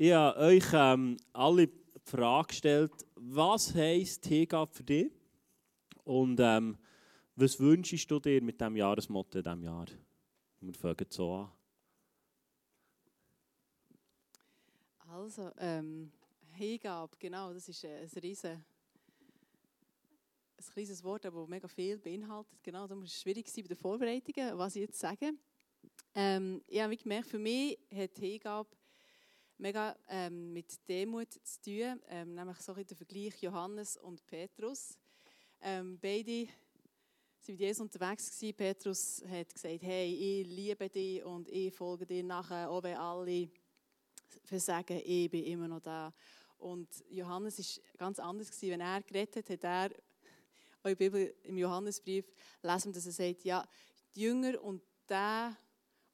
Ich habe euch ähm, alle die Frage gestellt, was heisst Hingabe für dich? Und ähm, was wünschst du dir mit diesem Jahresmotto in diesem Jahr? Wir fangen so an. Also, ähm, Hingabe, genau, das ist ein riesen, ein kleines Wort, aber mega viel beinhaltet. Genau, da war es schwierig bei den Vorbereitungen, was ich jetzt sage. Ähm, ich habe gemerkt, für mich hat Hingabe mega ähm, mit Demut zu tun, ähm, nämlich so der Vergleich Johannes und Petrus. Ähm, beide waren mit Jesus unterwegs. Gewesen. Petrus hat gesagt, hey, ich liebe dich und ich folge dir nachher, auch wenn alle versagen, ich bin immer noch da. Und Johannes war ganz anders. Gewesen. Wenn er geredet hat, hat er, in Bibel, im Johannesbrief, lesen dass er sagt, ja, die Jünger und der,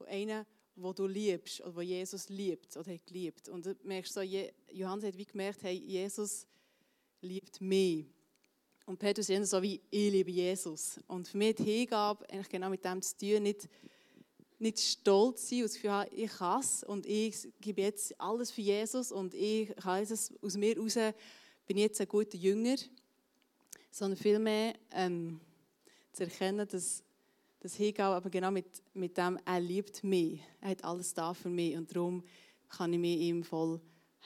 einer, wo du liebst oder wo Jesus liebt oder hat geliebt. Und du merkst so, Johannes hat wie gemerkt, hey, Jesus liebt mich. Und Petrus ist so wie, ich liebe Jesus. Und für mich hat Hingabe eigentlich genau mit dem zu tun, nicht, nicht stolz sein und das Gefühl ich kann es und ich gebe jetzt alles für Jesus und ich kann es aus mir raus, bin jetzt ein guter Jünger, sondern vielmehr ähm, zu erkennen, dass das Hingabe aber genau mit, mit dem, er liebt mich. Er hat alles da für mich und darum kann ich mich ihm voll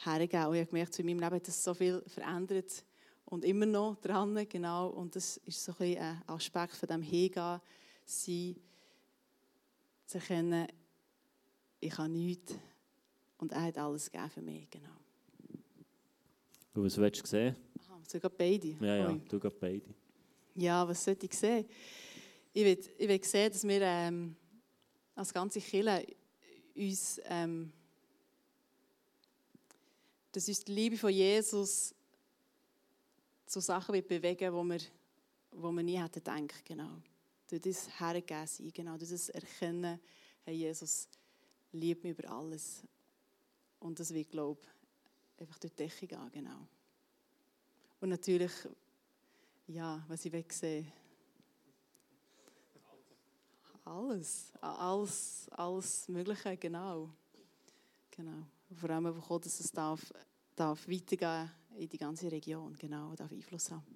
hergeben. Und ich habe gemerkt, in meinem Leben hat das so viel verändert und immer noch dran, genau. Und das ist so ein, ein Aspekt von dem Hingehen, sein, zu erkennen, ich habe nichts und er hat alles gegeben für mich, genau. Und was willst du sehen? Aha, sogar beide? Ja, ja, du gehst beide. Ja, was sollte ich sehen? Ich will, ich will sehen, dass wir ähm, als ganze Kirche uns, ähm, dass uns die Liebe von Jesus zu Sachen wird bewegen, wo wir, wo wir nie hätten gedacht, genau. Durch das Hergeben sein, genau. Durch das Erkennen, hey, Jesus liebt mich über alles. Und das wird, glaube ich, einfach durch die Decke gehen, genau. Und natürlich, ja, was ich will sehen alles, alles, alles Mögliche, genau. genau. Vor allem auch, dass es darf, darf weitergehen in die ganze Region, genau, darf Einfluss haben.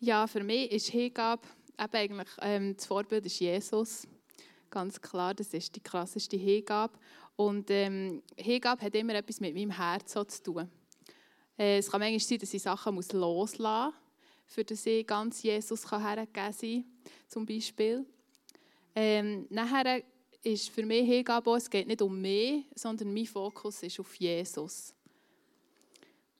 Ja, für mich ist Hingabe eben eigentlich, ähm, das Vorbild ist Jesus. Ganz klar, das ist die klassischste Hingabe. Und ähm, Hingabe hat immer etwas mit meinem Herz zu tun. Äh, es kann manchmal sein, dass ich Sachen loslassen muss für den See ganz Jesus hergegeben sein zum Beispiel. Ähm, nachher ist für mich Hingabe, es geht nicht um mich, sondern mein Fokus ist auf Jesus.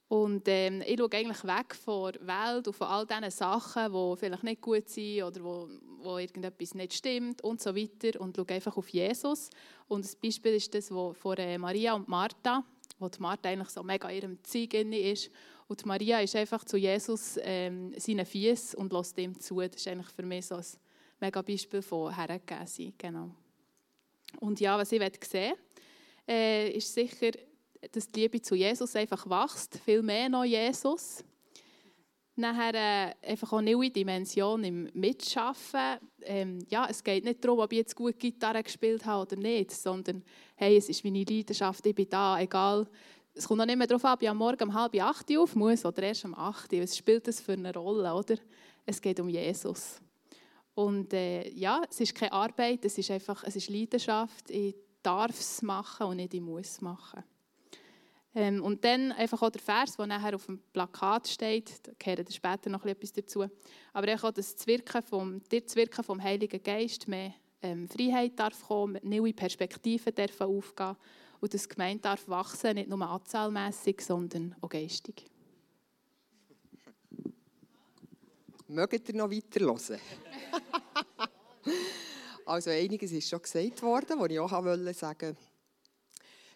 Und ähm, ich schaue eigentlich weg von der Welt und von all diesen Sachen, die vielleicht nicht gut sind oder wo, wo irgendetwas nicht stimmt und so weiter und schaue einfach auf Jesus. Und das Beispiel ist das wo von äh, Maria und Martha, wo die Martha eigentlich so mega in ihrem Zeug ist und Maria ist einfach zu Jesus ähm, seinen Füßen und lässt ihm zu. Das ist eigentlich für mich so ein mega Beispiel von hergegeben. Genau. Und ja, was ich sehen äh, ist sicher, dass die Liebe zu Jesus einfach wächst, viel mehr noch Jesus. Nachher äh, einfach auch eine neue Dimension im Mitschaffen. Ähm, ja, es geht nicht darum, ob ich jetzt gut Gitarre gespielt habe oder nicht, sondern hey, es ist meine Leidenschaft, ich bin da, egal es kommt noch nicht mehr darauf an, ob ich am Morgen um halb acht auf muss oder erst um acht. Was spielt das für eine Rolle, oder? Es geht um Jesus. Und äh, ja, es ist keine Arbeit, es ist einfach, es ist Leidenschaft. Ich darf es machen und nicht ich muss es machen. Ähm, und dann einfach auch der Vers, der nachher auf dem Plakat steht, da gehört später noch etwas dazu. Aber auch das Wirken vom, das Wirken vom Heiligen Geist, mehr ähm, Freiheit darf kommen, neue Perspektiven dürfen aufgehen und das Gemeinde darf wachsen, nicht nur anzahlmässig, sondern auch geistig. Mögt ihr noch weiter hören? also einiges ist schon gesagt worden, was ich auch sagen wollte.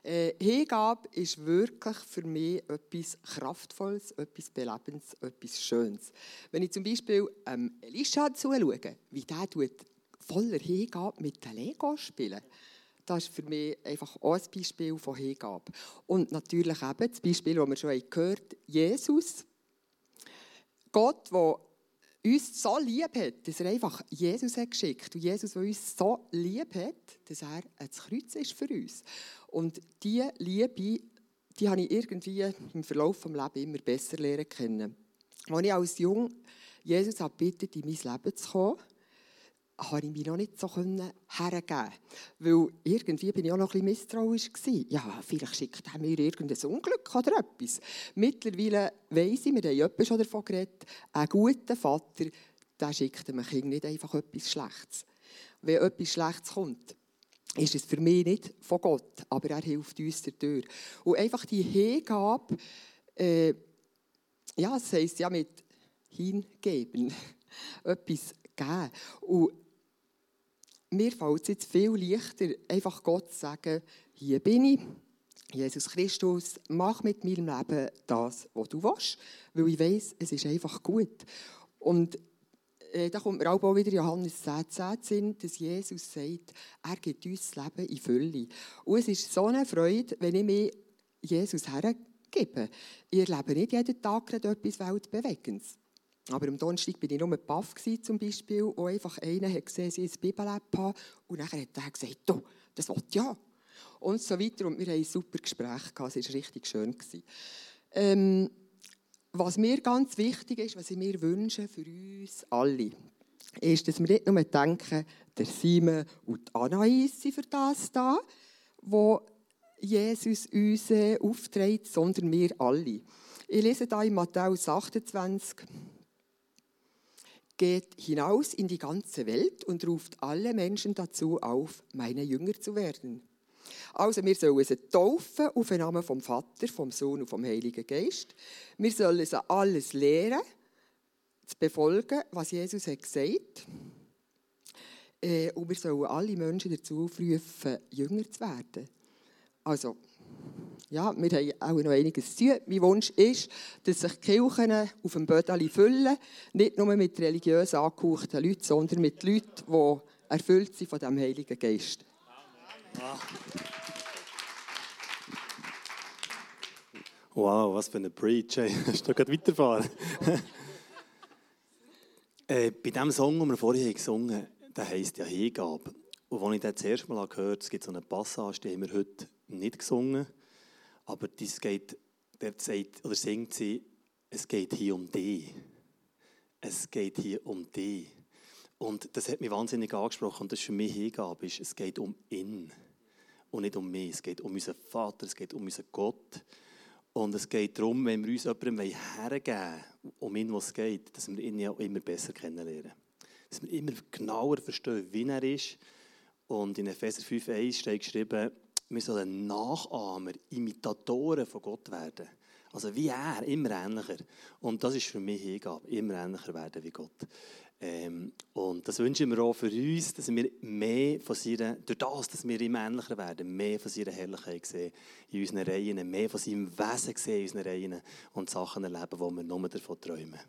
Äh, Hingabe ist wirklich für mich etwas Kraftvolles, etwas Belebendes, etwas Schönes. Wenn ich zum Beispiel ähm, Elisha zuschaue, wie der voller Hingabe mit den Lego spielen das ist für mich einfach auch ein Beispiel von Hingabe. Und natürlich eben das Beispiel, das wir schon gehört haben, Jesus. Gott, der uns so lieb hat, dass er einfach Jesus hat geschickt und Jesus, der uns so lieb hat, dass er ans Kreuz ist für uns. Und diese Liebe, die habe ich irgendwie im Verlauf des Lebens immer besser lernen können. Als ich als Jung Jesus bittet, in mein Leben zu kommen, konnte ich mich noch nicht so hergeben. Weil irgendwie bin ich auch noch ein bisschen misstrauisch. Gewesen. Ja, vielleicht schickt er mir irgendein Unglück oder etwas. Mittlerweile weiss ich, wir haben schon davon geredet, ein guter Vater, der schickt dem Kind nicht einfach etwas Schlechtes. Wenn etwas Schlechtes kommt, ist es für mich nicht von Gott, aber er hilft uns dadurch. Und einfach die Hingabe, äh, ja, das heisst ja mit hingeben, etwas geben. Und mir fällt es jetzt viel leichter, einfach Gott zu sagen, hier bin ich, Jesus Christus, mach mit meinem Leben das, was du willst, weil ich weiß, es ist einfach gut. Und äh, da kommt mir auch wieder Johannes 10, 10 Sinn, dass Jesus sagt, er gibt uns das Leben in Fülle. Und es ist so eine Freude, wenn ich mich Jesus hergebe. Ich erlebe nicht jeden Tag etwas Weltbewegendes. Aber am Donnerstag war ich nur baff zum Beispiel, und einfach einer hat gesehen, sie ein Bibel-App haben, und dann hat er gesagt, du, das will ja. Und so weiter, und wir hatten ein super Gespräch, es war richtig schön. Ähm, was mir ganz wichtig ist, was ich mir wünsche für uns alle, ist, dass wir nicht nur denken, der Simon und die Anais sind für das da, wo Jesus uns äh, aufträgt, sondern wir alle. Ich lese da in Matthäus 28, geht hinaus in die ganze Welt und ruft alle Menschen dazu auf, meine Jünger zu werden. Also wir sollen sie taufen auf den Namen vom Vater, vom Sohn und vom Heiligen Geist. Wir sollen sie alles lehren, zu befolgen, was Jesus hat gesagt äh, Und wir sollen alle Menschen dazu aufrufen, Jünger zu werden. Also, ja, wir haben auch noch einiges zu tun. Mein Wunsch ist, dass sich die Kirchen auf dem Bödeli füllen, nicht nur mit religiös angehauchten Leuten, sondern mit Leuten, die erfüllt sind von dem Heiligen Geist. Wow, was für ein Preach. Hast du gerade weiterfahren? äh, bei dem Song, den wir vorhin gesungen haben, der heisst ja Hingabe. Und als ich das, das erste Mal gehört habe, es gibt so eine Passage, die haben wir heute nicht gesungen aber das geht, der sagt, oder singt sie, es geht hier um dich. Es geht hier um dich. Und das hat mich wahnsinnig angesprochen und das ist für mich Hingabe. Ist, es geht um ihn und nicht um mich. Es geht um unseren Vater, es geht um unseren Gott. Und es geht darum, wenn wir uns jemandem hergeben um ihn, was es geht, dass wir ihn ja immer besser kennenlernen. Dass wir immer genauer verstehen, wie er ist. Und in Epheser 5,1 steht geschrieben, wir sollen Nachahmer, Imitatoren von Gott werden. Also wie er, immer ähnlicher. Und das ist für mich Hingabe, immer ähnlicher werden wie Gott. Ähm, und das wünschen wir auch für uns, dass wir mehr von seiner, durch das, dass wir immer ähnlicher werden, mehr von seiner Herrlichkeit sehen in unseren Reihen, mehr von seinem Wesen sehen in unseren Reihen und Sachen erleben, die wir nur davon träumen.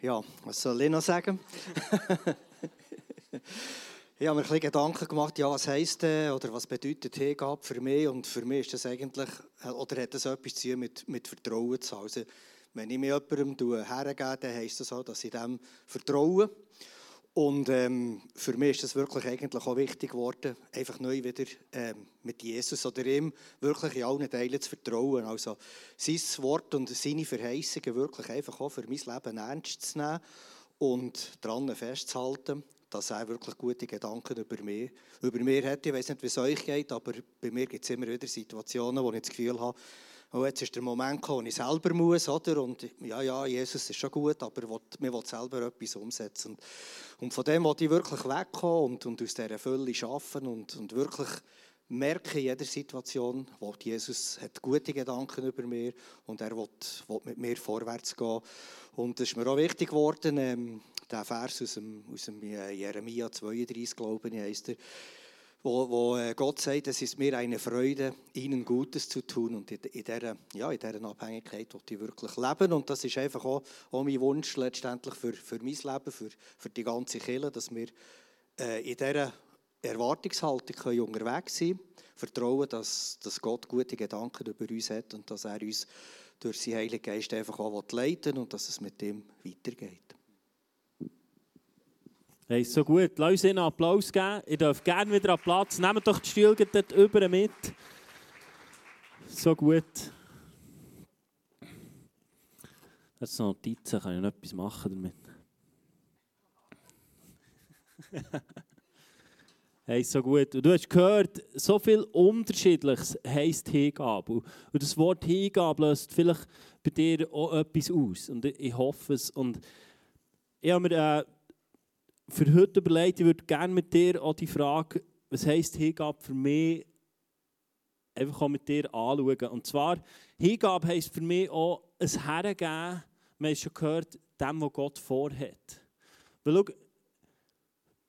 Ja, was soll ich noch sagen? Ich habe mir ein bisschen Gedanken gemacht, ja, was heisst äh, oder was bedeutet Hingabe für mich? Und für mich ist das eigentlich, oder hat das etwas zu tun mit, mit Vertrauen zu haben. Also, wenn ich mir jemandem hergebe, dann heisst das so, dass ich dem vertraue. Und ähm, für mich ist das wirklich eigentlich auch wichtig geworden, einfach neu wieder ähm, mit Jesus oder ihm wirklich in allen Teilen zu vertrauen. Also sein Wort und seine Verheißungen wirklich einfach auch für mein Leben ernst zu nehmen und daran festzuhalten dass er wirklich gute Gedanken über mich, über mich hat. Ich weiß nicht, wie es euch geht, aber bei mir gibt es immer wieder Situationen, wo ich das Gefühl habe, oh, jetzt ist der Moment gekommen, wo ich selber muss, oder? Und ja, ja, Jesus ist schon gut, aber wir wollen selber etwas umsetzen. Und von dem wollte ich wirklich wegkommen und, und aus dieser Fülle arbeiten und, und wirklich merke in jeder Situation, wo Jesus hat gute Gedanken über mir und er will, will mit mir vorwärts gehen. Und es ist mir auch wichtig geworden, ähm, der Vers aus dem, aus dem äh, Jeremia 32, glaube ich, heißt er, wo, wo äh, Gott sagt, es ist mir eine Freude, ihnen Gutes zu tun. Und in, in, dieser, ja, in dieser Abhängigkeit will ich wirklich leben. Und das ist einfach auch, auch mein Wunsch letztendlich für, für mein Leben, für, für die ganze Kirche, dass wir äh, in dieser Erwartungshaltung können unterwegs sein vertrauen, dass, dass Gott gute Gedanken über uns hat und dass er uns durch seinen Heiligen Geist einfach auch leiten und dass es mit ihm weitergeht. Hey, so gut. Lass uns einen Applaus geben. Ich darf gerne wieder an Platz. Nehmt doch die Stühle dort über mit. So gut. Das sind Notizen, kann ich noch etwas machen damit. hey, so gut. Und du hast gehört, so viel Unterschiedliches heisst Hingabe. Und das Wort Hingabe löst vielleicht bei dir auch etwas aus. Und ich hoffe es. Und ich habe mir äh, für heute überlegt, ich würde gerne mit dir auch die Frage, was heisst Hingabe für mich, einfach auch mit dir anschauen. Und zwar, Hingabe heisst für mich auch ein Hergeben, wir haben schon gehört, dem, was Gott vorhat. Weil schau,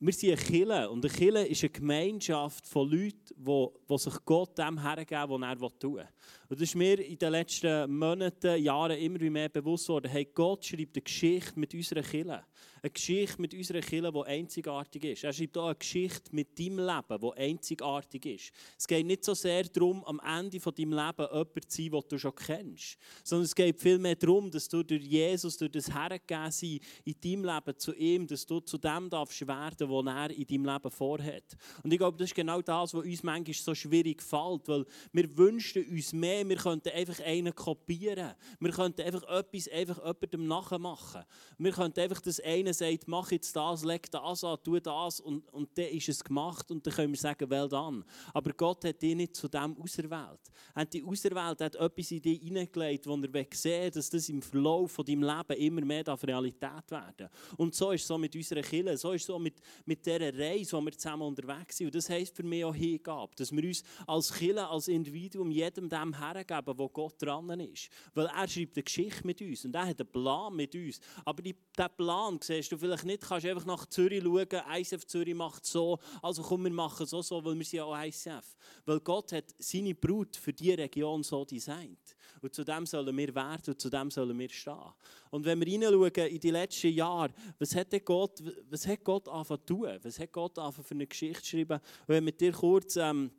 wir sind eine Kirche und eine Kirche ist eine Gemeinschaft von Leuten, die, die sich Gott dem hergeben, was er tun will. Und das ist mir in den letzten Monaten, Jahren immer mehr bewusst worden. Hey, Gott schreibt eine Geschichte mit unserer Kirche. Eine Geschichte mit unserer Kirche, die einzigartig ist. Er schreibt auch eine Geschichte mit deinem Leben, die einzigartig ist. Es geht nicht so sehr darum, am Ende von deinem Leben jemand zu sein, den du schon kennst. Sondern es geht vielmehr darum, dass du durch Jesus, durch das Hergeben in deinem Leben zu ihm, dass du zu dem darfst werden, was er in deinem Leben vorhat. Und ich glaube, das ist genau das, was uns manchmal so schwierig fällt, weil wir wünschen uns mehr, wir könnten einfach einen kopieren. Wir könnten einfach etwas einfach jemandem nachmachen. Wir könnten einfach das eine sagt, mach jetzt das, leg das an, tu das und, und dann ist es gemacht und dann können wir sagen, well done. Aber Gott hat dich nicht zu dem auserwählt. Er hat dich auserwählt, er hat etwas in dich hineingelegt, wo er sehen dass das im Verlauf von deinem Leben immer mehr Realität werden Und so ist es so mit unserer Kirche, so ist es so mit, mit dieser Reise, wo wir zusammen unterwegs sind. Und das heisst für mich auch Hingabe, dass wir uns als Kirche, als Individuum jedem dem hergeben, wo Gott dran ist. Weil er schreibt eine Geschichte mit uns und er hat einen Plan mit uns. Aber die, der Plan, siehst du vielleicht nicht, kannst einfach nach Zürich schauen, ICF Zürich macht so, also komm, wir machen so, so, weil wir sind ja auch ICF. Weil Gott hat seine Brut für diese Region so designt. Und zu dem sollen wir werden und zu dem sollen wir stehen. Und wenn wir hineinschauen in die letzten Jahre, was hat Gott, was hat Gott angefangen zu tun? Was hat Gott angefangen für eine Geschichte zu schreiben? Und wenn wir dir kurz... Ähm,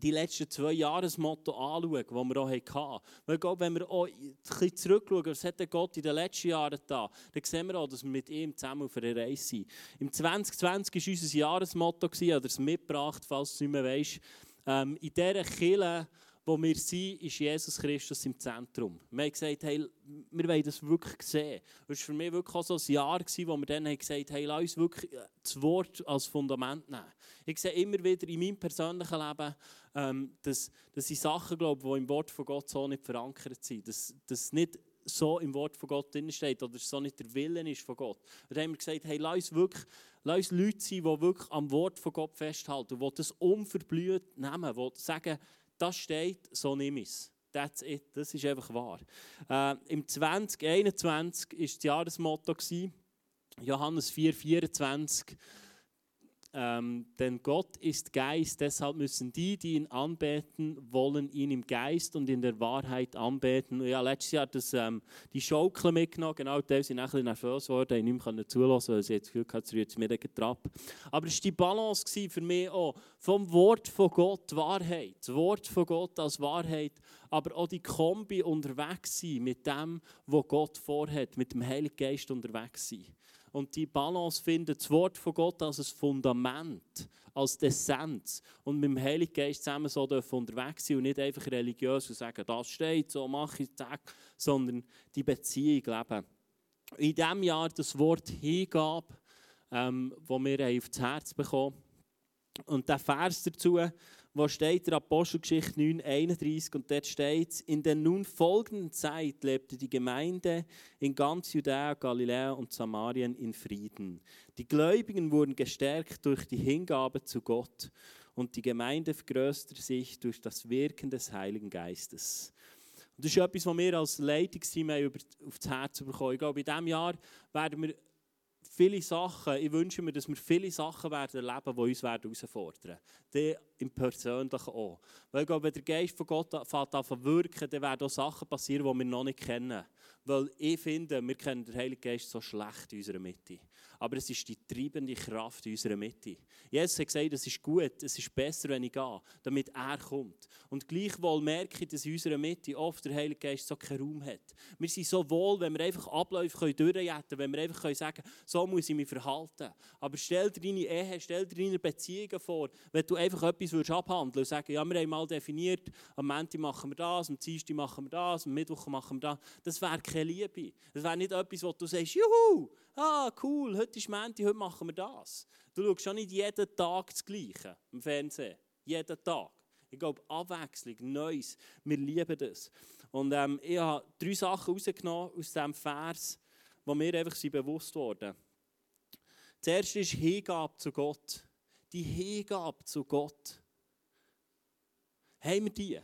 die letzten zwei Jahresmotto anschauen, die wir auch hatten. Weil Gott, wenn wir auch ein bisschen zurückschauen, was hat Gott in den letzten Jahren getan, dann sehen wir auch, dass wir mit ihm zusammen auf einer Reise sind. Im 2020 war unser Jahresmotto, ich habe es mitgebracht, falls du es nicht mehr weißt. Ähm, in dieser Kirche, wo wir sind, ist Jesus Christus im Zentrum. Wir haben gesagt, hey, wir wollen das wirklich sehen. Das war für mich wirklich auch so ein Jahr, wo wir dann gesagt haben, hey, lass uns wirklich das Wort als Fundament nehmen. Ich sehe immer wieder in meinem persönlichen Leben, ähm, dass, dass ich Sachen glaube, die im Wort von Gott so nicht verankert sind. Dass, dass nicht so im Wort von Gott drinsteht oder so nicht der Willen ist von Gott. Und dann haben wir gesagt, hey, lass uns wirklich lass uns Leute sein, die wirklich am Wort von Gott festhalten, die das unverblüht nehmen, die sagen, das steht, so nimm es. That's it. Das ist einfach wahr. Äh, Im 2021 war das Jahresmotto Johannes 4, 24. Ähm, denn Gott ist Geist, deshalb müssen die, die ihn anbeten wollen, ihn im Geist und in der Wahrheit anbeten. Ja, letztes Jahr das, ähm, die Schaukel mitgenommen, genau, da sind ein bisschen nervös geworden, ich nicht mehr zulassen, weil sie jetzt Gefühl hatten, es rührt mir Trab. Aber es war die Balance für mich auch, vom Wort von Gott Wahrheit, das Wort von Gott als Wahrheit, aber auch die Kombi unterwegs sein mit dem, was Gott vorhat, mit dem Heiligen Geist unterwegs sein und die Balance finden, das Wort von Gott als ein Fundament, als Essenz und mit dem Heiligen Geist zusammen so unterwegs sein und nicht einfach religiös und sagen, das steht, so mache ich es, sondern die Beziehung leben. In diesem Jahr das Wort Hingabe, ähm, das wir aufs Herz bekommen und der Vers dazu, wo steht der Apostelgeschichte 9,31 und dort steht in der nun folgenden Zeit lebte die Gemeinde in ganz Judäa, Galiläa und Samarien in Frieden. Die Gläubigen wurden gestärkt durch die Hingabe zu Gott und die Gemeinde vergrößerte sich durch das Wirken des Heiligen Geistes. Und das ist etwas, was wir als Leitungsteam auf das Herz bekommen. Ich glaube, in diesem Jahr werden wir viele Sachen, ich wünsche mir, dass wir viele Sachen werden erleben, die uns werden herausfordern werden. im Persönlichen auch. Weil ich glaube, wenn der Geist von Gott anfängt an wirken, dann werden auch Sachen passieren, die wir noch nicht kennen. Weil ich finde, wir kennen den Heiligen Geist so schlecht in unserer Mitte. Aber es ist die treibende Kraft in unserer Mitte. Jesus hat gesagt, es ist gut, es ist besser, wenn ich gehe, damit er kommt. Und gleichwohl merke ich, dass in unserer Mitte oft der Heilige Geist so keinen Raum hat. Wir sind so wohl, wenn wir einfach Abläufe durchjetten wenn wir einfach sagen so muss ich mich verhalten. Aber stell dir deine Ehe, stell dir deine Beziehungen vor, wenn du einfach etwas würdest abhandeln und sagen, ja, wir haben mal definiert, am Montag machen wir das, am Dienstag machen wir das, am Mittwoch machen wir das. Das wäre keine Liebe. Das wäre nicht etwas, wo du sagst, juhu, ah, cool, heute ist Montag, heute machen wir das. Du schaust schon nicht jeden Tag das Gleiche im Fernsehen. Jeden Tag. Ich glaube, Abwechslung, Neues. Wir lieben das. Und ähm, ich habe drei Sachen rausgenommen aus diesem Vers, die mir einfach bewusst wurden. Das erste ist Hingabe zu Gott. Die Hingabe zu Gott. Haben wir die?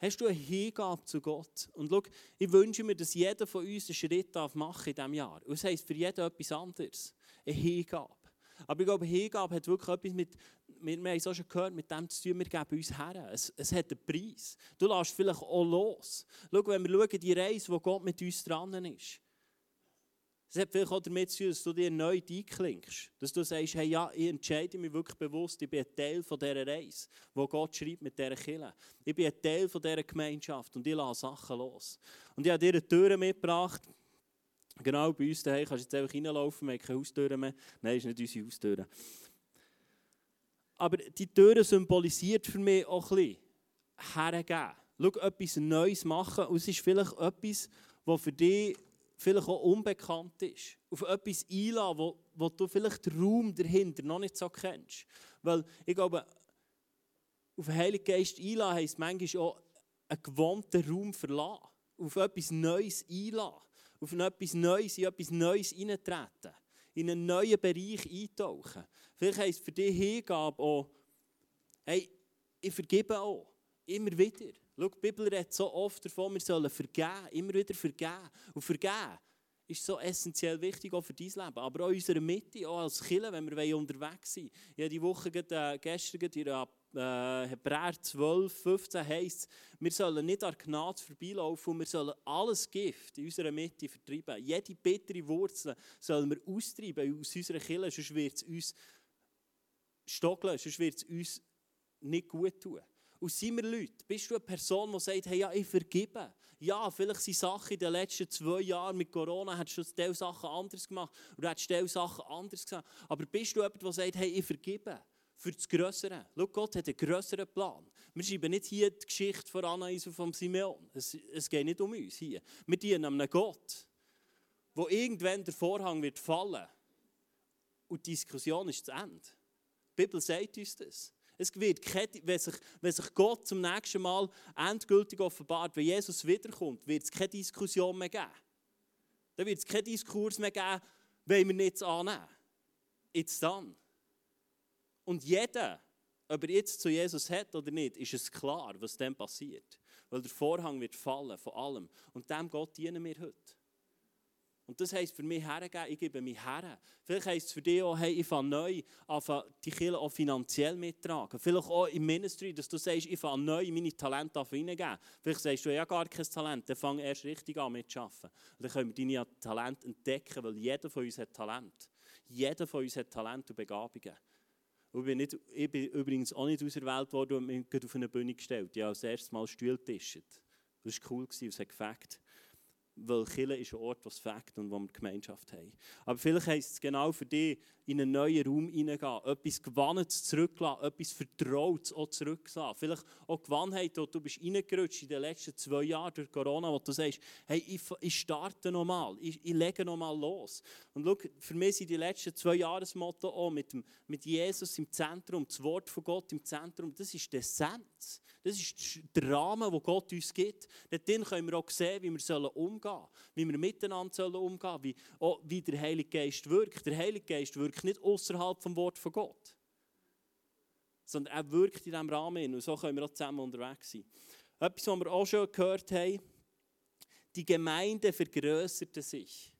Hast du eine Hingabe zu Gott? Und schau, ich wünsche mir, dass jeder von uns einen Schritt machen in diesem Jahr. Und das heisst für jeden etwas anderes. Eine Hingabe. Aber ich glaube, Hingabe hat wirklich etwas mit, wir haben es auch schon gehört, mit dem zu tun, wir geben uns her. Es, es hat einen Preis. Du lässt vielleicht auch los. Schau, wenn wir schauen, die Reise, wo Gott mit uns dran ist. Es hat vielleicht auch damit zu tun, dass du dir neu einklingst. Dass du sagst, hey, ja, ich entscheide mich wirklich bewusst, ich bin ein Teil von dieser Reise, wo Gott schreibt mit dieser Kille. Ich bin ein Teil von dieser Gemeinschaft und ich lasse Sachen los. Und ich habe dir eine Tür mitgebracht. Genau, bei uns daheim kannst du jetzt einfach reinlaufen, wir haben keine Haustüren mehr. Nein, das ist nicht unsere Haustüren. Aber die Türe symbolisiert für mich auch ein bisschen hergeben. Schau, etwas Neues machen und es ist vielleicht etwas, was für dich vielleicht auch unbekannt ist. Auf etwas einladen, wo, wo du vielleicht den Raum dahinter noch nicht so kennst. Weil ich glaube, auf den Heiligen Geist einladen heisst manchmal auch einen gewohnten Raum verlassen. Auf etwas Neues einladen. Auf etwas Neues, in etwas Neues eintreten. In einen neuen Bereich eintauchen. Vielleicht heisst für dich Hingabe auch, hey, ich vergebe auch. Immer wieder. Schau, die Bibel redet so oft davon, wir sollen vergeben, immer wieder vergeben. Und vergeben ist so essentiell wichtig auch für dein Leben, aber auch in unserer Mitte, auch als Killer, wenn wir unterwegs sind. Ich habe die Woche, äh, gestern in äh, Hebräer 12, 15 heisst wir sollen nicht an Gnade vorbeilaufen und wir sollen alles Gift in unserer Mitte vertreiben. Jede bittere Wurzel sollen wir austreiben aus unserer Kille, sonst wird es uns stockeln, sonst wird es uns nicht gut tun. Sind wir Leute? Bist du eine Person, die sagt, hey, ja, ich vergebe? Ja, vielleicht sind Sachen in den letzten zwei Jahren mit Corona, hast du diese Sachen anders gemacht oder hast du Sachen anders gesagt. Aber bist du jemand, der sagt, hey, ich vergebe? Für das Größere. Schau, Gott hat einen größeren Plan. Wir schreiben nicht hier die Geschichte von Anais und von Simeon. Es, es geht nicht um uns hier. Wir dienen einem Gott, wo irgendwann der Vorhang wird fallen und die Diskussion ist zu Ende. Die Bibel sagt uns das. Es wird keine, wenn, sich, wenn sich Gott zum nächsten Mal endgültig offenbart, wenn Jesus wiederkommt, wird es keine Diskussion mehr geben. Dann wird es keinen Diskurs mehr geben, wenn wir nichts annehmen. Jetzt dann. Und jeder, ob er jetzt zu Jesus hat oder nicht, ist es klar, was dann passiert. Weil der Vorhang wird fallen von allem. Und dem Gott dienen wir heute. Und das heisst für mich hergeben, ich gebe mich her. Vielleicht heisst es für dich auch, hey, ich fange neu an, die Kirche auch finanziell mittragen. Vielleicht auch im Ministry, dass du sagst, ich fange neu meine Talente reingeben. Vielleicht sagst du, ja gar kein Talent, dann fange erst richtig an. Und dann können wir deine Talente entdecken, weil jeder von uns hat Talent. Jeder von uns hat Talent und Begabungen. Ich, bin nicht, ich bin übrigens auch nicht auserwählt worden und mich auf eine Bühne gestellt. Ich habe das erste Mal Stuhl Das war cool, es hat gefällt weil Kille ist ein Ort, es fängt und wo wir Gemeinschaft haben. Aber vielleicht heisst es genau für dich, in einen neuen Raum hineingehen, etwas Gewanntes zurücklassen, etwas Vertrautes auch zurücklassen. Vielleicht auch Gewannheit, wo du bist in den letzten zwei Jahren durch Corona, wo du sagst, hey, ich, ich starte nochmal, ich, ich lege nochmal los. Und schau, für mich sind die letzten zwei Jahre das Motto auch mit, mit Jesus im Zentrum, das Wort von Gott im Zentrum, das ist die Essenz. Das ist der Rahmen, den Gott uns gibt. Dort können wir auch sehen, wie wir umgehen sollen, wie wir miteinander umgehen sollen, wie, auch, wie der Heilige Geist wirkt. Der Heilige Geist wirkt nicht außerhalb vom Wort von Gott, sondern er wirkt in diesem Rahmen und so können wir auch zusammen unterwegs sein. Etwas, was wir auch schon gehört haben, die Gemeinde vergrößerte sich.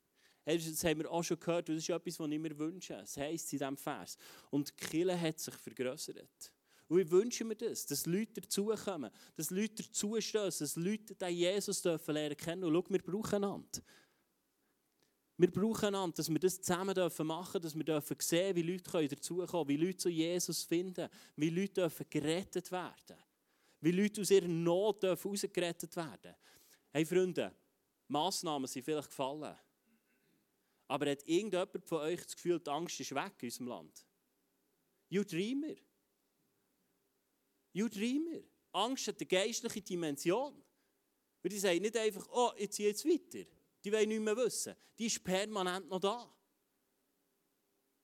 Das haben wir auch schon gehört, das ist etwas, was ich mir wünsche. Das heisst in diesem Vers. Und die Kirche hat sich vergrößert. Und ich wünsche mir das, dass Leute dazukommen, dass Leute dazustehen, dass Leute den Jesus dürfen lernen kennen. Und schau, wir brauchen einander. Wir brauchen einander, dass wir das zusammen machen dürfen, dass wir dürfen sehen wie Leute dazukommen können, wie Leute zu Jesus finden, wie Leute dürfen gerettet werden wie Leute aus ihrer Not dürfen rausgerettet werden Hey Freunde, Massnahmen sind vielleicht gefallen. Aber hat irgendjemand von euch das Gefühl, die Angst ist weg in unserem Land? You dreamer. You dreamer. Angst hat eine geistliche Dimension. Weil die sagen nicht einfach, oh, jetzt ziehe jetzt weiter. Die wollen nicht mehr wissen. Die ist permanent noch da.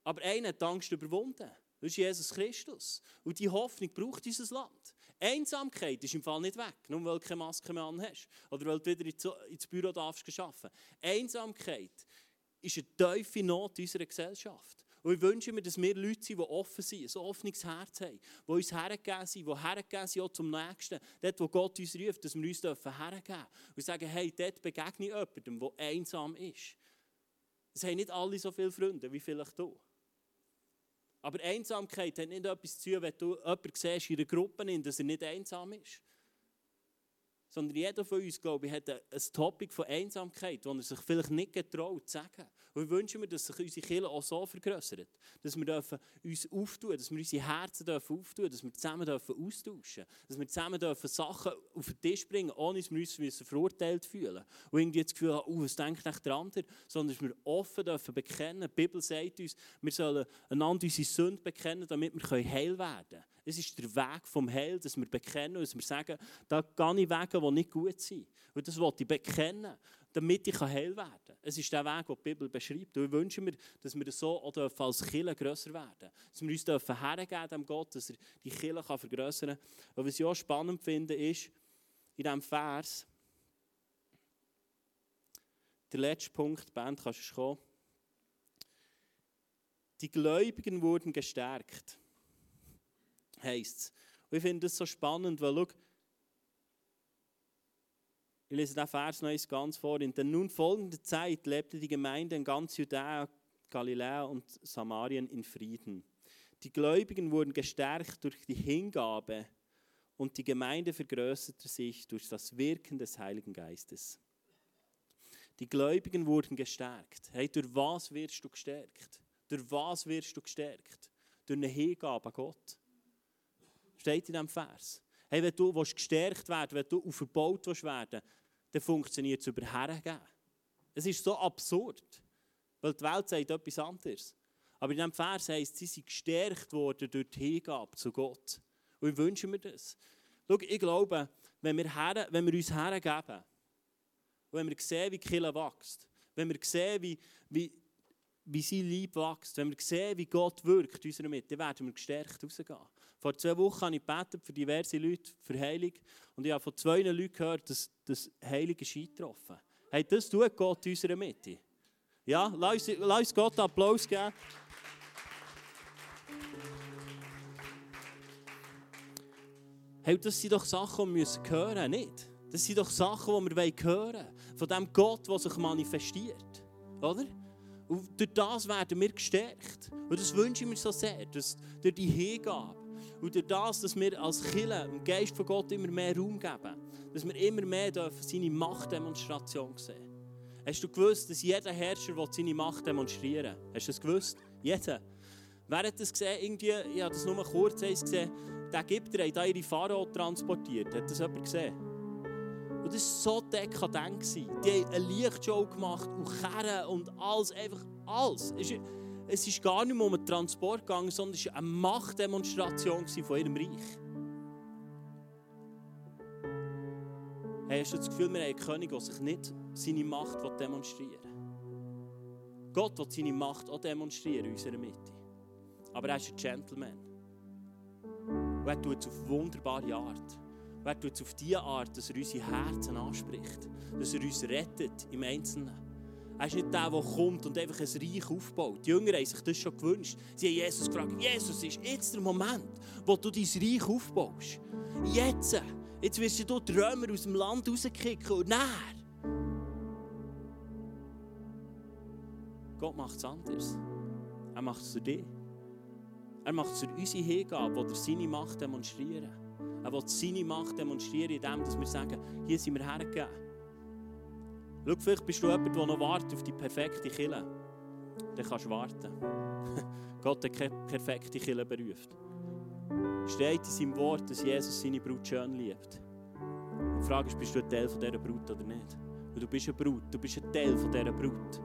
Aber einer hat die Angst überwunden. Das ist Jesus Christus. Und die Hoffnung braucht unser Land. Einsamkeit ist im Fall nicht weg, nur weil du keine Maske mehr hast. Oder weil du wieder ins Büro darfst arbeiten. Einsamkeit ist eine tiefe Not unserer Gesellschaft. Und ich wünsche mir, dass wir Leute sind, die offen sind, ein offenes Herz haben, die uns hergegeben sind, die hergegeben sind auch zum Nächsten. Dort, wo Gott uns ruft, dass wir uns hergeben dürfen. Und sagen, hey, dort begegne ich jemandem, der einsam ist. Es haben nicht alle so viele Freunde wie vielleicht du. Aber Einsamkeit hat nicht etwas zu tun, wenn du jemanden siehst in einer Gruppe, dass er nicht einsam ist sondern jeder von uns, glaube ich, hat ein, Topic von Einsamkeit, das er sich vielleicht nicht getraut zu sagen. Und wir wünschen mir, dass sich unsere Kirche auch so vergrößert, dass wir dürfen uns auftun, dass wir unsere Herzen dürfen auftun, dass wir zusammen dürfen austauschen, dass wir zusammen dürfen Sachen auf den Tisch bringen, ohne dass wir uns müssen verurteilt fühlen und irgendwie das Gefühl haben, oh, was denkt nicht der andere, sondern dass wir offen dürfen bekennen. Die Bibel sagt uns, wir sollen einander unsere Sünde bekennen, damit wir heil werden können. Es ist der Weg vom Heil, dass wir bekennen, dass wir sagen, da gehe ich Wege, die nicht gut sind. Und das wollte ich bekennen, damit ich heil werden kann. Es ist der Weg, den die Bibel beschreibt. Und ich wünsche mir, dass wir so auch als Kirche grösser werden dürfen. Dass wir uns dürfen hergeben dem Gott, dass er die Kirche vergrößern kann. Und was ich auch spannend finde, ist, in diesem Vers, der letzte Punkt, Band, kannst du kommen. Die Gläubigen wurden gestärkt heisst es. Und ich finde das so spannend, weil schau, ich lese den Vers noch ganz vor. In der nun folgenden Zeit lebte die Gemeinde in ganz Judäa, Galiläa und Samarien in Frieden. Die Gläubigen wurden gestärkt durch die Hingabe und die Gemeinde vergrößerte sich durch das Wirken des Heiligen Geistes. Die Gläubigen wurden gestärkt. Hey, durch was wirst du gestärkt? Durch was wirst du gestärkt? Durch eine Hingabe an Gott. Steht in diesem Vers. Hey, wenn du gestärkt werden wenn du aufgebaut werden dann funktioniert es über Hergeben. Es ist so absurd, weil die Welt sagt etwas anderes. Aber in diesem Vers heisst sie sind gestärkt worden durch die Hingabe zu Gott. Und ich wünsche mir das. Schau, ich glaube, wenn wir, her, wenn wir uns hergeben, wenn wir sehen, wie die Kirche wächst, wenn wir sehen, wie, wie, wie sein Lieb wächst, wenn wir sehen, wie Gott wirkt in unserer Mitte, dann werden wir gestärkt rausgehen. Vor zwei Wochen habe ich gebetet für diverse Leute für Heilung und ich habe von zwei Leuten gehört, dass das Heilige ist eingetroffen. Hey, das tut Gott in unserer Mitte. Ja, lass uns, lass Gott Applaus geben. Hey, das sind doch Sachen, die wir hören müssen, nicht? Das sind doch Sachen, die wir hören wollen. Von dem Gott, der sich manifestiert. Oder? Und durch das werden wir gestärkt. Und das wünsche ich mir so sehr, dass durch die Hingabe und durch das, dass wir als Kirche dem Geist von Gott immer mehr Raum geben, dass wir immer mehr dürfen seine Machtdemonstration sehen. Hast du gewusst, dass jeder Herrscher seine Macht demonstrieren will? Hast du das gewusst? Jeder. Wer hat das gesehen? Irgendwie, ich habe das nur kurz gesehen. Der Ägypter hat ihre Pharao transportiert. Hat das jemand gesehen? Und das war so dekadent. Die haben eine Lichtshow gemacht und Kerren und alles, einfach alles. Es ist gar nicht mehr um den Transport gegangen, sondern es war eine Machtdemonstration von ihrem Reich. Hey, hast du das Gefühl, wir haben einen König, der sich nicht seine Macht demonstrieren will? Gott will seine Macht auch demonstrieren in unserer Mitte. Aber er ist ein Gentleman. Und er tut es auf wunderbare Art. Und er tut es auf die Art, dass er unsere Herzen anspricht. Dass er uns rettet im Einzelnen. Er ist nicht der, der kommt und einfach ein Reich aufbaut. Die Jünger haben sich das schon gewünscht. Sie haben Jesus gefragt, Jesus, ist jetzt der Moment, wo du dein Reich aufbaust. Jetzt. Jetzt wirst du die Römer aus dem Land rauskicken und näher. Gott macht es anders. Er macht es für dich. Er macht es für unsere Hingabe, die seine Macht demonstrieren. Er will seine Macht demonstrieren, indem wir sagen, hier sind wir hergegeben. Schau, vielleicht bist du jemand, der noch wartet auf die perfekte Kille. Dann kannst du warten. Gott hat keine perfekte Kille berufen. Steht in seinem Wort, dass Jesus seine Brut schön liebt. Und die Frage ist, bist du ein Teil von dieser Brut oder nicht? Weil du bist eine Brut, du bist ein Teil von dieser Brut.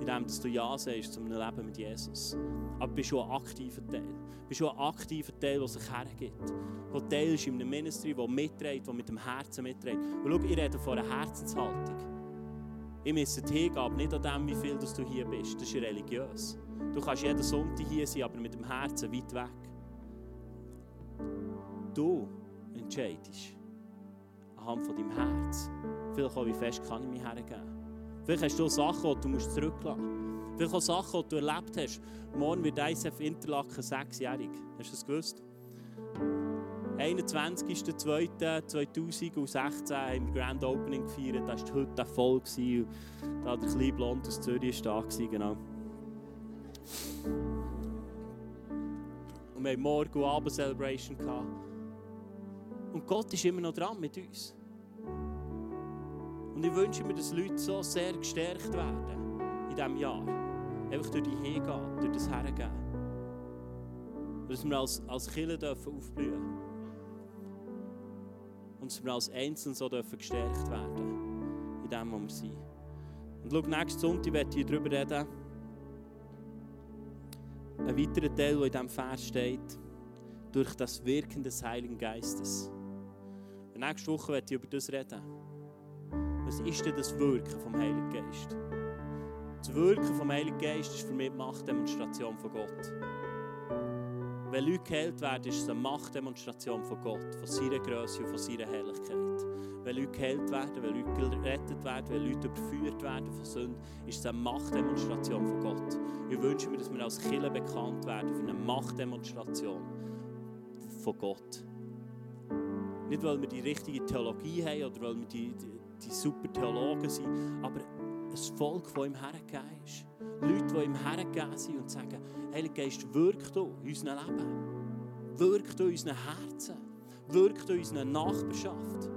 Indem dass du Ja sagst zum Leben mit Jesus. Aber du bist schon ein aktiver Teil. Du bist schon ein aktiver Teil, der sich hergibt. Der Teil ist in einem Ministry, der mitträgt, der mit dem Herzen mitträgt. Und schau, ich rede von einer Herzenshaltung. Ich messe die Hingabe nicht an dem, wie viel du hier bist. Das ist religiös. Du kannst jeden Sonntag hier sein, aber mit dem Herzen weit weg. Du entscheidest anhand von deinem Herz. Vielleicht auch, wie fest kann ich mich hergeben. Vielleicht hast du Sachen, die du zurücklassen musst. Vielleicht auch Sachen, die du erlebt hast. Morgen wird ISF Interlaken sechsjährig. Hast du das gewusst? 21.02.2016 haben wir Grand Opening gefeiert. Da war heute voll. Da der kleine Blond aus Zürich war da. Genau. Und wir hatten morgen Abend Celebration. Und Gott ist immer noch dran mit uns. Und ich wünsche mir, dass Leute so sehr gestärkt werden in diesem Jahr. Einfach durch die Hingabe, durch das Hergeben. Und dass wir als, als Kirche dürfen aufblühen Und dass wir als Einzelne so dürfen gestärkt werden in dem, wo wir sind. Und schau, nächsten Sonntag werde ich darüber reden. Ein weiterer Teil, der in diesem Vers steht, durch das Wirken des Heiligen Geistes. Und nächste Woche werde ich über das reden. Was ist denn das Wirken vom Heiligen Geist? Das Wirken vom Heiligen Geist ist für mich die Machtdemonstration von Gott. Wenn Leute geheilt werden, ist es eine Machtdemonstration von Gott, von seiner Größe und von seiner Herrlichkeit. Wenn Leute geheilt werden, wenn Leute gerettet werden, wenn Leute überführt werden von Sünden, ist es eine Machtdemonstration von Gott. Ich wünsche mir, dass wir als Kirche bekannt werden für eine Machtdemonstration von Gott. Nicht, weil wir die richtige Theologie haben oder weil wir die, die, die super Theologen sind, aber ein Volk, das ihm hergegeben ist. Leute, die ihm hergegeben sind und sagen, Heiliger Geist, wirkt du in unserem Leben. Wirkt in unseren Herzen. Wirkt in unserer Nachbarschaft.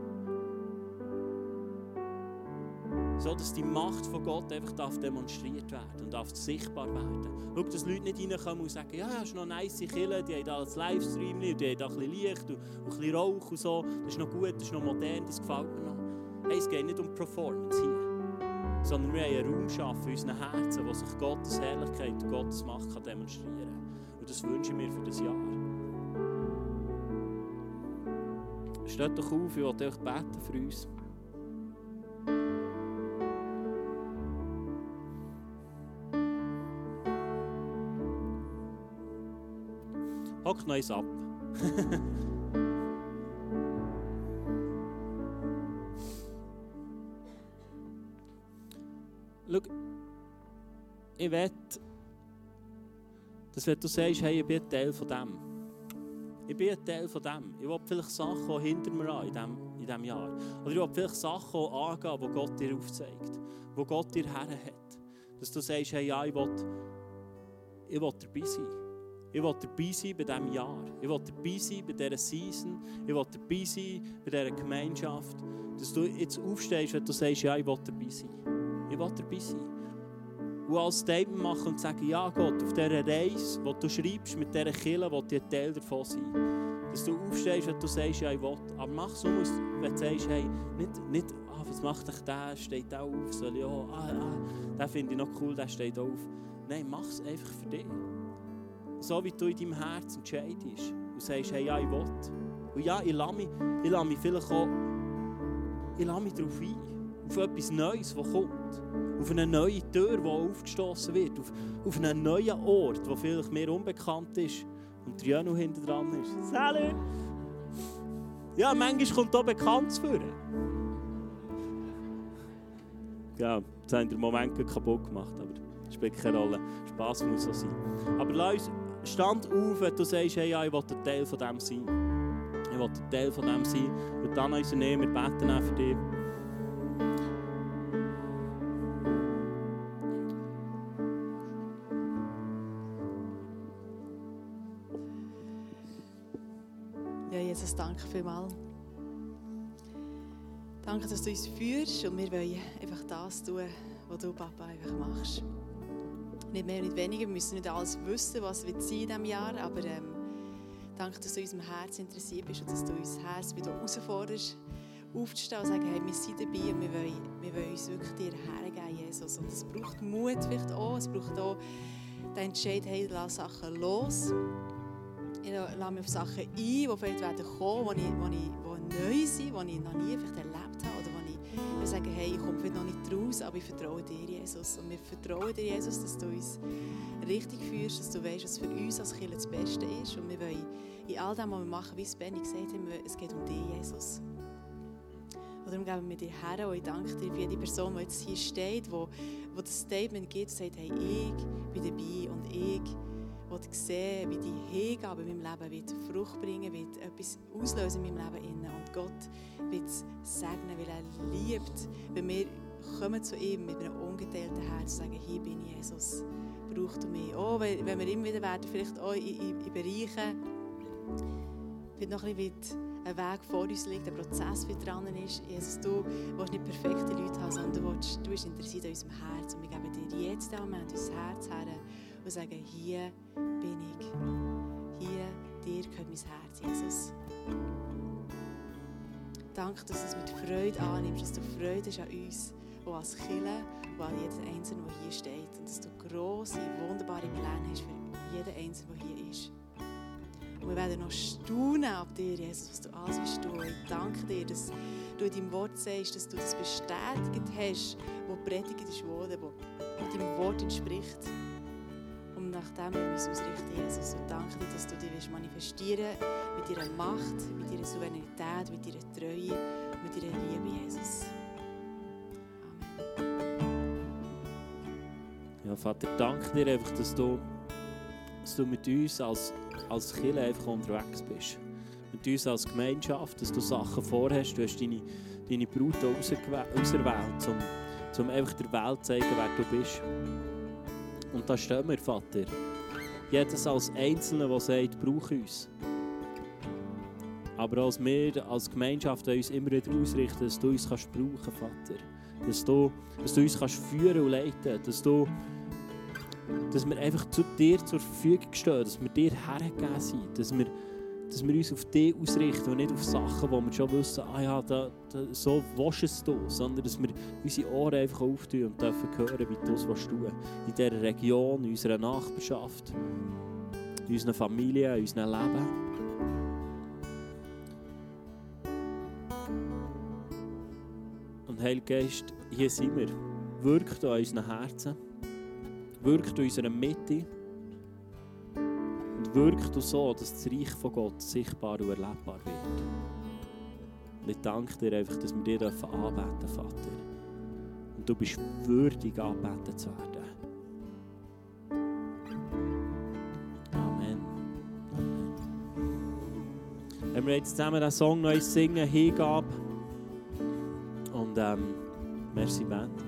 So, dass die Macht von Gott einfach darf demonstriert werden und darf sichtbar werden. Schau, dass Leute nicht reinkommen und sagen, ja, das ist noch eine nice Kille, die haben da das Livestream, die haben da ein bisschen Licht und, und ein bisschen Rauch und so. Das ist noch gut, das ist noch modern, das gefällt mir noch. Hey, es geht nicht um Performance hier, sondern wir haben einen Raum schaffen in unseren Herzen, wo sich Gottes Herrlichkeit und Gottes Macht kann demonstrieren kann. Und das wünsche ich mir für das Jahr. Steht doch auf, ich will euch beten für uns. Hockt noch ab. ich will, dass wenn du sagst, hey, ich bin ein Teil von dem. Ich bin ein Teil von dem. Ich will vielleicht Sachen hinter mir an in diesem, in Jahr. Oder ich will vielleicht Sachen angehen, die Gott dir aufzeigt. Die Gott dir her hat. Dass du sagst, hey, ja, ich will, ich will dabei sein. Ich will dabei sein bei diesem Jahr. Ich will dabei sein bei dieser Season. Ich will dabei sein bei dieser Gemeinschaft. Dass du jetzt aufstehst, wenn du sagst, ja, ich will dabei sein. Ich will dabei sein. Und als Statement machen und sagen, ja Gott, auf dieser Reise, die du schreibst, mit dieser Kille, ich ein Teil davon sein. Dass du aufstehst und du sagst, ja, ich will. Aber mach so, wenn du sagst, hey, nicht, nicht ah, was macht dich der, steht auch auf, soll auch, ah, ah, den finde ich noch cool, der steht auf. Nein, mach es einfach für dich. So wie du in deinem Herz entscheidest und sagst, hey, ja, ich will. Und ja, ich lasse mich, ich lasse mich vielleicht auch, ich lasse mich darauf ein auf etwas Neues, das kommt. Auf eine neue Tür, die aufgestoßen wird. Auf, auf einen neuen Ort, der vielleicht mehr unbekannt ist. Und der Jönu hinter dran ist. Salut! Ja, manchmal kommt auch Bekanntes vor. Ja, das haben den Moment kaputt gemacht, aber das spielt keine Rolle. Spass muss so sein. Aber lass uns, stand auf, wenn du sagst, hey, ja, ich will ein Teil von dem sein. Ich will ein Teil von dem sein. Und dann unsere Nehmer beten auch für dich. Vielmals. Danke, dass du uns führst und wir wollen einfach das tun, was du, Papa, einfach machst. Nicht mehr, nicht weniger. Wir müssen nicht alles wissen, was sein in diesem Jahr, aber ähm, danke, dass du unserem Herz interessiert bist und dass du unser Herz wieder herausforderst, aufzustehen und zu sagen, hey, wir sind dabei und wir wollen, wir wollen uns wirklich dir hergeben, Jesus. Und es braucht Mut vielleicht auch, es braucht auch den Entscheid, hey, lass Sachen los. Ich lasse mich auf Sachen ein, die vielleicht werden kommen, die, die, die neu sind, die ich noch nie erlebt habe oder wo ich sagen, hey, ich komme vielleicht noch nicht raus, aber ich vertraue dir, Jesus. Und wir vertrauen dir, Jesus, dass du uns richtig führst, dass du weißt, was für uns als Kind das Beste ist. Und wir wollen in all dem, was wir machen, wie es Benny gesagt hat, es geht um dich, Jesus. Und darum geben wir dir her und ich danke dir für jede Person, die jetzt hier steht, die, die das Statement gibt und sagt, hey, ich bin dabei und ich will sehen, wie die Hingabe in meinem Leben wird Frucht bringen wird, etwas auslösen in meinem Leben. Und Gott wird es segnen, weil er liebt, wenn wir kommen zu ihm mit einem ungeteilten Herz und sagen, hier bin ich, Jesus, brauch du mich. Oh, wenn wir immer wieder werden, vielleicht auch in, in, in Bereichen, vielleicht noch ein bisschen ein Weg vor uns liegt, ein Prozess wie dran ist. Jesus, du willst nicht perfekte Leute haben, sondern du, willst, du bist interessiert an unserem Herz. Und wir geben dir jetzt den Moment unser Herz her und sagen, hier bin ich. Hier, dir gehört mein Herz, Jesus. Danke, dass du es mit Freude annimmst, dass du Freude hast an uns, die als Killer, und an jedem Einzelnen, der hier steht. Und dass du grosse, wunderbare Pläne hast für jeden Einzelnen, der hier ist. Und wir werden noch staunen ab dir, Jesus, was du alles bist. Du. Ich danke dir, dass du in deinem Wort sagst, dass du das bestätigt hast, was predigt ist worden, was deinem Wort entspricht. Nach dem wir uns ausrichten, Jesus. Und danke dir, dass du dich manifestieren mit deiner Macht, mit deiner Souveränität, mit deiner Treue, mit deiner Liebe, Jesus. Amen. Ja, Vater, danke dir einfach, dass du, dass du mit uns als als Kirche einfach unterwegs bist. Mit uns als Gemeinschaft, dass du Sachen vorhast. Du hast deine, deine Brut auserwählt, um, um einfach der Welt zu zeigen, wer du bist. Und da stehen wir, Vater. Jedes als Einzelne, der sagt, brauche uns. Aber als wir als Gemeinschaft uns immer wieder ausrichten, dass du uns kannst brauchen Vater. Dass du, dass du uns kannst führen und leiten dass dass wir einfach zu dir zur Verfügung stehen, dass wir dir hergegeben sind, dass wir, dass wir uns auf dich ausrichten und nicht auf Sachen, wo wir schon wissen, ah ja, da, da, so willst du es, sondern dass wir unsere Ohren einfach auftun und dürfen hören, wie du es tun In dieser Region, in unserer Nachbarschaft, in unserer Familie, in unserem Leben. Und Heiliger Geist, hier sind wir. Wirkt an unseren Herzen wirkt in unserer Mitte wirkt so, dass das Reich von Gott sichtbar und erlebbar wird. Und ich danke dir einfach, dass wir dir anbeten dürfen, Vater. Und du bist würdig, anbeten zu werden. Amen. Amen. Wenn wir jetzt zusammen den Song neu singen, Hingabe. Und ähm, merci, Band.